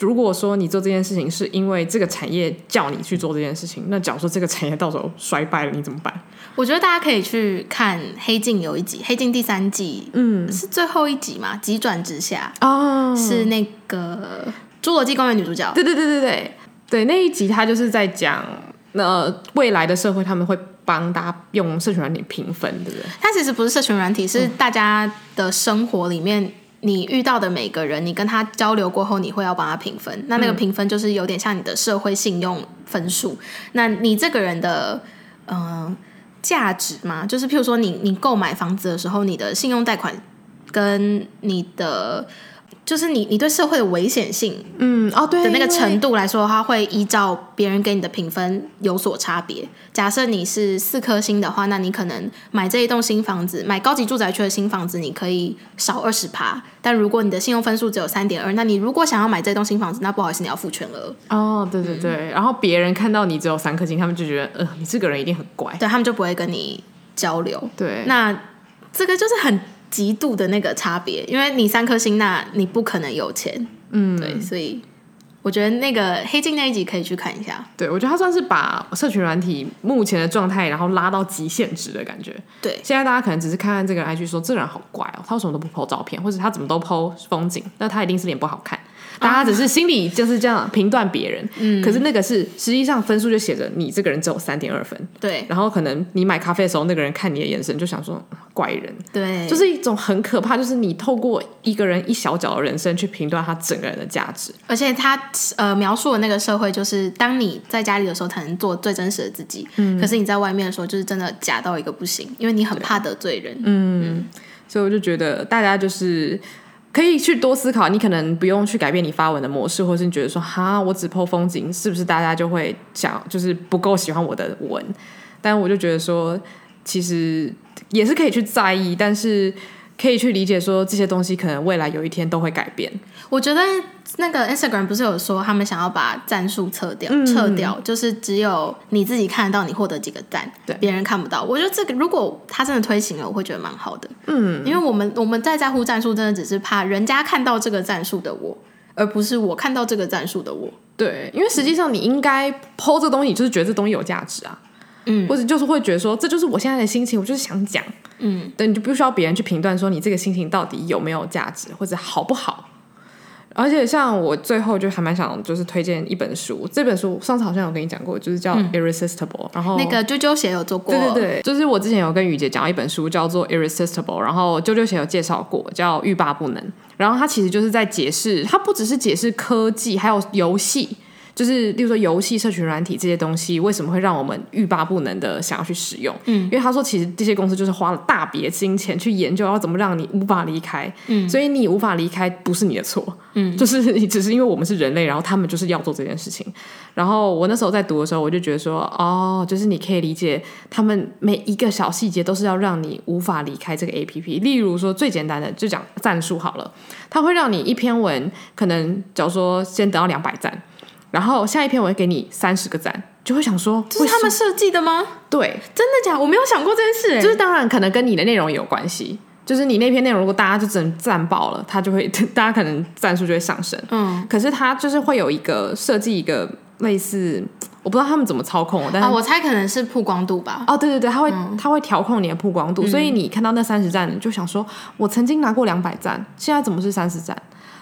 如果说你做这件事情是因为这个产业叫你去做这件事情，那假如说这个产业到时候衰败了，你怎么办？我觉得大家可以去看《黑镜》有一集，《黑镜》第三季，嗯，是最后一集嘛？急转直下哦，是那个《侏罗纪公园》女主角。对对对对对对，那一集他就是在讲，那未来的社会他们会帮大家用社群软体评分，对不对？它其实不是社群软体，是大家的生活里面。你遇到的每个人，你跟他交流过后，你会要帮他评分。那那个评分就是有点像你的社会信用分数。嗯、那你这个人的嗯价值嘛，就是譬如说你你购买房子的时候，你的信用贷款跟你的。就是你，你对社会的危险性，嗯，哦，对的那个程度来说，它会依照别人给你的评分有所差别。假设你是四颗星的话，那你可能买这一栋新房子，买高级住宅区的新房子，你可以少二十趴。但如果你的信用分数只有三点二，那你如果想要买这栋新房子，那不好意思，你要付全额。哦，对对对。嗯、然后别人看到你只有三颗星，他们就觉得，呃，你这个人一定很怪，对，他们就不会跟你交流。对，那这个就是很。极度的那个差别，因为你三颗星，那你不可能有钱，嗯，对，所以我觉得那个黑镜那一集可以去看一下。对，我觉得他算是把社群软体目前的状态，然后拉到极限值的感觉。对，现在大家可能只是看看这个人 IG 说这个人好怪哦，他为什么都不 po 照片，或者他怎么都 po 风景，那他一定是脸不好看。大家只是心里就是这样评断别人，嗯，可是那个是实际上分数就写着你这个人只有三点二分，对，然后可能你买咖啡的时候，那个人看你的眼神就想说怪人，对，就是一种很可怕，就是你透过一个人一小角的人生去评断他整个人的价值，而且他呃描述的那个社会就是当你在家里的时候才能做最真实的自己，嗯，可是你在外面的时候就是真的假到一个不行，因为你很怕得罪人，嗯，嗯，所以我就觉得大家就是。可以去多思考，你可能不用去改变你发文的模式，或是你觉得说哈，我只 po 风景，是不是大家就会想就是不够喜欢我的文？但我就觉得说，其实也是可以去在意，但是。可以去理解说，这些东西可能未来有一天都会改变。我觉得那个 Instagram 不是有说他们想要把赞数撤掉，嗯、撤掉就是只有你自己看得到你获得几个赞，对，别人看不到。我觉得这个如果他真的推行了，我会觉得蛮好的。嗯，因为我们我们在在乎赞数，真的只是怕人家看到这个赞数的我，而不是我看到这个赞数的我。对，因为实际上你应该 po 这东西，就是觉得这东西有价值啊。嗯，或者就是会觉得说，这就是我现在的心情，我就是想讲。嗯，对，你就不需要别人去评断说你这个心情到底有没有价值或者好不好。而且像我最后就还蛮想就是推荐一本书，这本书上次好像有跟你讲过，就是叫《Irresistible》，嗯。然后那个啾啾鞋有做过，对对对，就是我之前有跟雨洁讲一本书叫做《Irresistible》，然后啾啾鞋有介绍过，叫《欲罢不能》。然后它其实就是在解释，它不只是解释科技，还有游戏。就是，例如说游戏、社群软体这些东西，为什么会让我们欲罢不能的想要去使用？嗯，因为他说，其实这些公司就是花了大笔金钱去研究，要怎么让你无法离开。嗯，所以你无法离开不是你的错。嗯，[LAUGHS] 就是你只是因为我们是人类，然后他们就是要做这件事情。然后我那时候在读的时候，我就觉得说，哦，就是你可以理解，他们每一个小细节都是要让你无法离开这个 APP。例如说，最简单的就讲赞数好了，它会让你一篇文可能，假如说先得到两百赞。然后下一篇我会给你三十个赞，就会想说，这是他们设计的吗？对，真的假的？我没有想过这件事。就是当然可能跟你的内容有关系，就是你那篇内容如果大家就真赞爆了，它就会 [LAUGHS] 大家可能赞数就会上升。嗯，可是它就是会有一个设计一个类似，我不知道他们怎么操控，但是、哦、我猜可能是曝光度吧。哦，对对对，他会他、嗯、会调控你的曝光度，所以你看到那三十赞，你就想说，我曾经拿过两百赞，现在怎么是三十赞？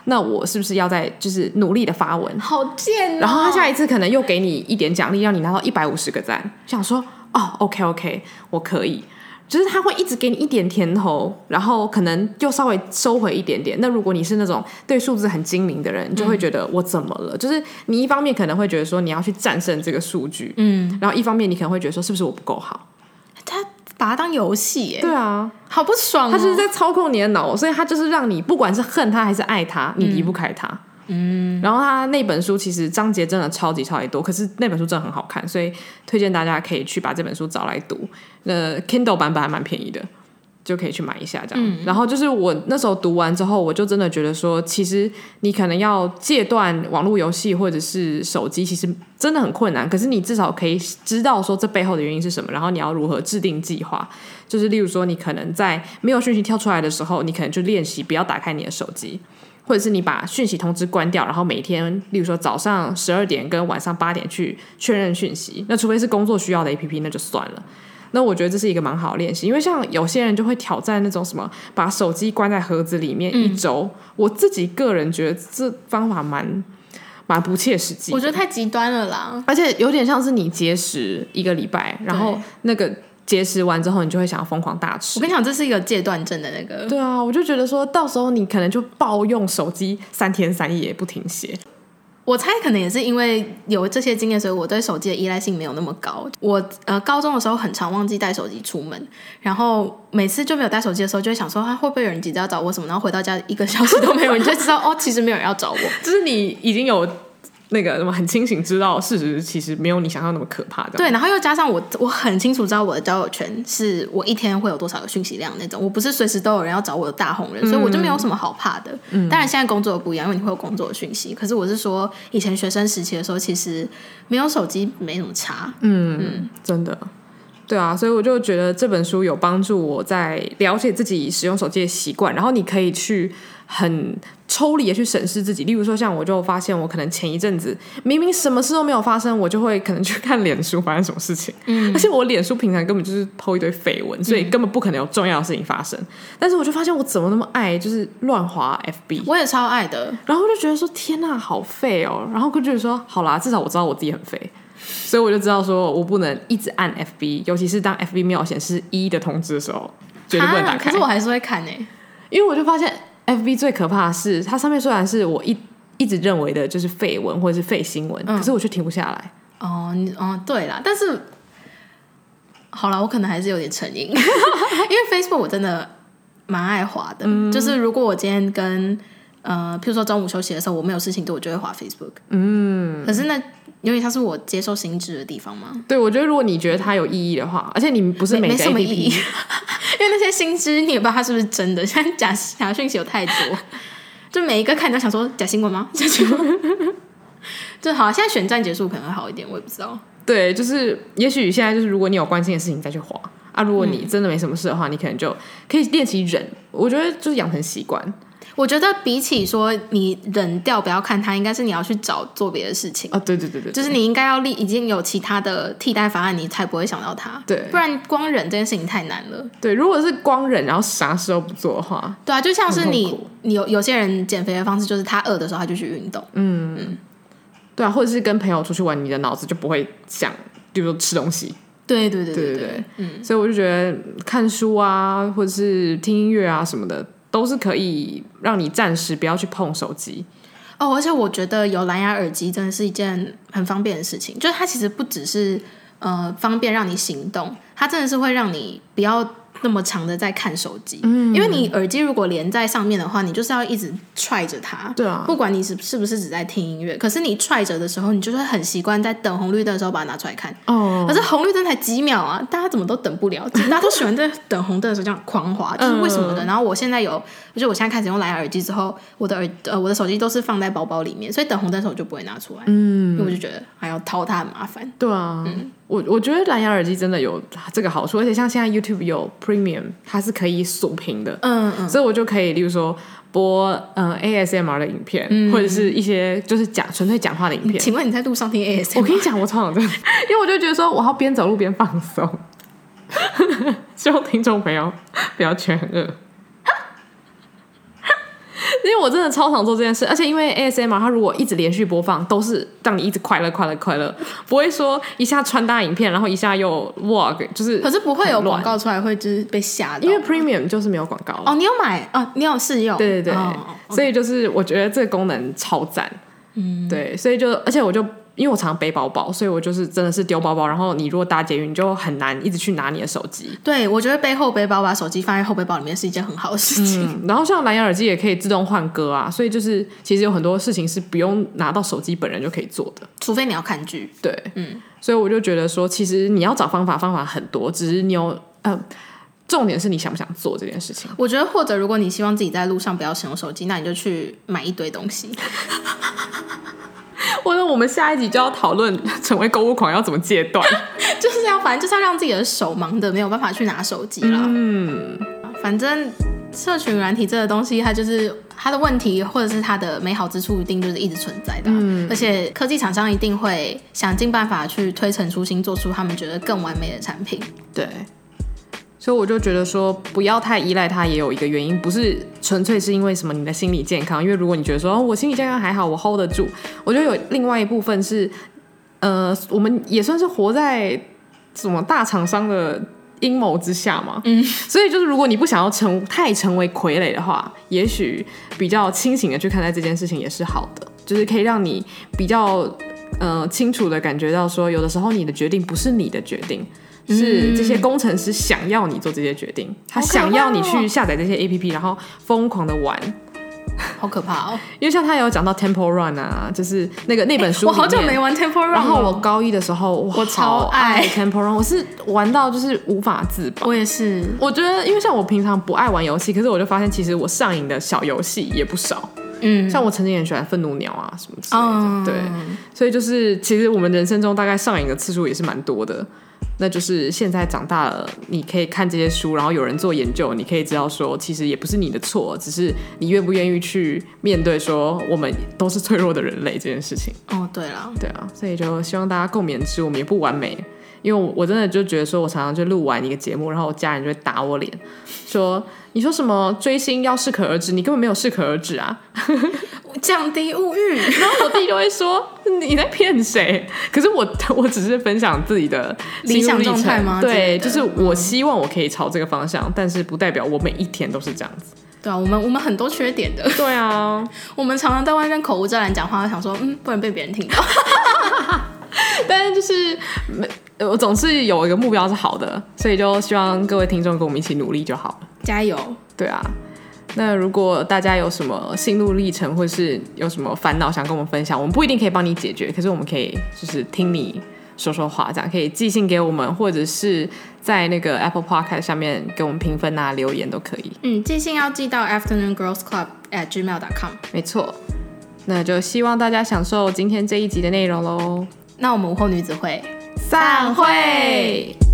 那我是不是要在就是努力的发文？好贱哦！然后他下一次可能又给你一点奖励，让你拿到一百五十个赞，想说哦，OK OK，我可以。就是他会一直给你一点甜头，然后可能又稍微收回一点点。那如果你是那种对数字很精明的人，你就会觉得我怎么了？嗯。就是你一方面可能会觉得说你要去战胜这个数据，嗯，然后一方面你可能会觉得说是不是我不够好？他。把它当游戏耶，对啊，好不爽哦。他就是在操控你的脑，所以他就是让你不管是恨他还是爱他，你离不开他。嗯，然后他那本书其实章节真的超级超级多，可是那本书真的很好看，所以推荐大家可以去把这本书找来读。那 Kindle 版本还蛮便宜的。就可以去买一下这样，嗯，然后就是我那时候读完之后，我就真的觉得说，其实你可能要戒断网络游戏或者是手机，其实真的很困难。可是你至少可以知道说这背后的原因是什么，然后你要如何制定计划。就是例如说，你可能在没有讯息跳出来的时候，你可能就练习不要打开你的手机，或者是你把讯息通知关掉，然后每天，例如说早上十二点跟晚上八点去确认讯息。那除非是工作需要的 APP，那就算了。那我觉得这是一个蛮好的练习，因为像有些人就会挑战那种什么，把手机关在盒子里面一周。嗯、我自己个人觉得这方法蛮蛮不切实际，我觉得太极端了啦。而且有点像是你节食一个礼拜，然后那个节食完之后，你就会想要疯狂大吃。我跟你讲，这是一个戒断症的那个。对啊，我就觉得说到时候你可能就暴用手机三天三夜不停歇。我猜可能也是因为有这些经验，所以我对手机的依赖性没有那么高。我呃高中的时候很常忘记带手机出门，然后每次就没有带手机的时候，就会想说，啊，会不会有人急着要找我什么？然后回到家一个小时都没有，你就知道哦，其实没有人要找我，[LAUGHS] 就是你已经有。那个什么很清醒，知道事实其实没有你想象那么可怕的。对，然后又加上我，我很清楚知道我的交友圈是我一天会有多少个讯息量那种，我不是随时都有人要找我的大红人，嗯，所以我就没有什么好怕的。嗯，当然现在工作不一样，因为你会有工作的讯息。可是我是说，以前学生时期的时候，其实没有手机没什么差。嗯嗯，真的。对啊，所以我就觉得这本书有帮助我在了解自己使用手机的习惯，然后你可以去很抽离的去审视自己。例如说，像我就发现，我可能前一阵子明明什么事都没有发生，我就会可能去看脸书发生什么事情。嗯，而且我脸书平常根本就是 po 一堆绯闻，所以根本不可能有重要的事情发生。嗯。但是我就发现，我怎么那么爱就是乱滑 FB？我也超爱的。然后我就觉得说，天呐，好废哦。然后就觉得说，好啦，至少我知道我自己很废。所以我就知道，说我不能一直按 FB，尤其是当 FB 没有显示一的通知的时候，绝对不能打开。可是我还是会看呢、欸，因为我就发现 FB 最可怕的是，它上面虽然是我一一直认为的就是废文或者是废新闻、嗯，可是我却停不下来。哦，你哦，对啦，但是好了，我可能还是有点成瘾，[LAUGHS] 因为 Facebook 我真的蛮爱滑的，嗯、就是如果我今天跟呃，譬如说中午休息的时候，我没有事情做，我就会滑 Facebook。嗯，可是那因为它是我接受新知的地方吗。对，我觉得如果你觉得它有意义的话，而且你不是每个 APP，没没什么意义，因为那些新知你也不知道它是不是真的，[LAUGHS] 现在假假讯息有太多，就每一个看都想说假新闻吗？假新闻。就好，现在选战结束可能会好一点，我也不知道。对，就是也许现在就是如果你有关心的事情再去滑啊，如果你真的没什么事的话，嗯、你可能就可以练习忍。我觉得就是养成习惯。我觉得比起说你忍掉不要看它，应该是你要去找做别的事情啊。对对对对，就是你应该要立已经有其他的替代方案，你才不会想到它。对，不然光忍这件事情太难了。对，如果是光忍然后啥事都不做的话，对啊，就像是你你有有些人减肥的方式就是他饿的时候他就去运动。嗯嗯。对啊，或者是跟朋友出去玩，你的脑子就不会想，比如说吃东西。对对对对对，对对对，嗯，所以我就觉得看书啊，或者是听音乐啊什么的，都是可以让你暂时不要去碰手机。哦，而且我觉得有蓝牙耳机真的是一件很方便的事情，就是它其实不只是呃方便让你行动，它真的是会让你不要。那么长的在看手机，嗯，因为你耳机如果连在上面的话，你就是要一直踹着它，对啊，不管你是是不是只在听音乐，可是你踹着的时候，你就会很习惯在等红绿灯的时候把它拿出来看，哦，可是红绿灯才几秒啊，大家怎么都等不了，大家都喜欢在等红灯的时候这样狂滑，就是为什么的？然后我现在有，就是我现在开始用蓝牙耳机之后，我的耳呃我的手机都是放在包包里面，所以等红灯的时候我就不会拿出来，嗯，因为我就觉得还要掏它很麻烦，对啊，嗯。我我觉得蓝牙耳机真的有这个好处，而且像现在 YouTube 有 Premium，它是可以锁屏的，嗯嗯，所以我就可以，例如说播嗯、呃、ASMR 的影片，嗯、或者是一些就是讲纯粹讲话的影片。请问你在路上听 ASMR？我跟你讲，我超想这样，因为我就觉得说我要边走路边放松，[LAUGHS] 希望听众朋友不要全饿。因为我真的超常做这件事，而且因为 ASMR 它如果一直连续播放，都是让你一直快乐、快乐、快乐，不会说一下穿搭影片，然后一下又 vlog，就是可是不会有广告出来，会就是被吓到。因为 Premium 就是没有广告哦，你有买哦，你有试用，对对对，哦、所以就是我觉得这个功能超赞，嗯，对，所以就而且我就。因为我常常背包包，所以我就是真的是丢包包。然后你如果搭捷运，你就很难一直去拿你的手机。对，我觉得背后背包把手机放在后背包里面是一件很好的事情。嗯，然后像蓝牙耳机也可以自动换歌啊，所以就是其实有很多事情是不用拿到手机本人就可以做的，除非你要看剧。对，嗯，所以我就觉得说，其实你要找方法，方法很多，只是你有呃，重点是你想不想做这件事情。我觉得，或者如果你希望自己在路上不要使用手机，那你就去买一堆东西。[LAUGHS] 我们下一集就要讨论 [LAUGHS] 成为购物狂要怎么戒断，[LAUGHS] 就是要反正就是要让自己的手忙的没有办法去拿手机了。嗯，反正社群软体这个东西，它就是它的问题或者是它的美好之处，一定就是一直存在的。嗯，而且科技厂商一定会想尽办法去推陈出新，做出他们觉得更完美的产品。对。所以我就觉得说，不要太依赖它，也有一个原因，不是纯粹是因为什么你的心理健康。因为如果你觉得说，我心理健康还好，我 hold 得住，我觉得有另外一部分是，呃，我们也算是活在什么大厂商的阴谋之下嘛。嗯。所以就是，如果你不想要成太成为傀儡的话，也许比较清醒的去看待这件事情也是好的，就是可以让你比较呃清楚的感觉到说，有的时候你的决定不是你的决定。是这些工程师想要你做这些决定，他想要你去下载这些 APP，然后疯狂的玩，好可怕哦！[LAUGHS] 因为像他有讲到 Temple Run 啊，就是那个那本书，我好久没玩 Temple Run，然后我高一的时候，我超爱。Temple Run，我是玩到就是无法自拔。我也是，我觉得因为像我平常不爱玩游戏，可是我就发现其实我上瘾的小游戏也不少。嗯，像我曾经也喜欢愤怒鸟啊什么之类的，对，所以就是其实我们人生中大概上瘾的次数也是蛮多的。那就是现在长大了，你可以看这些书，然后有人做研究，你可以知道说，其实也不是你的错，只是你愿不愿意去面对说，我们都是脆弱的人类这件事情。哦，对了，对啊，所以就希望大家共勉之，我们也不完美。因为我真的就觉得说，我常常就录完一个节目，然后我家人就会打我脸，说你说什么追星要适可而止，你根本没有适可而止啊，[LAUGHS] 降低物欲。[LAUGHS] 然后我弟就会说你在骗谁？可是我 [LAUGHS] 我只是分享自己的理想状态吗？对，就是我希望我可以朝这个方向，嗯、但是不代表我每一天都是这样子。对啊，我们我们很多缺点的。对啊，我们常常在外面口无遮拦讲话，想说嗯，不能被别人听到。但是就是没。我总是有一个目标是好的，所以就希望各位听众跟我们一起努力就好了。加油！对啊，那如果大家有什么心路历程，或是有什么烦恼想跟我们分享，我们不一定可以帮你解决，可是我们可以就是听你说说话，这样可以寄信给我们，或者是在那个 Apple Podcast 上面给我们评分啊、留言都可以。嗯，寄信要寄到 Afternoon Girls Club at gmail.com。没错，那就希望大家享受今天这一集的内容喽。那我们午后女子会。散会。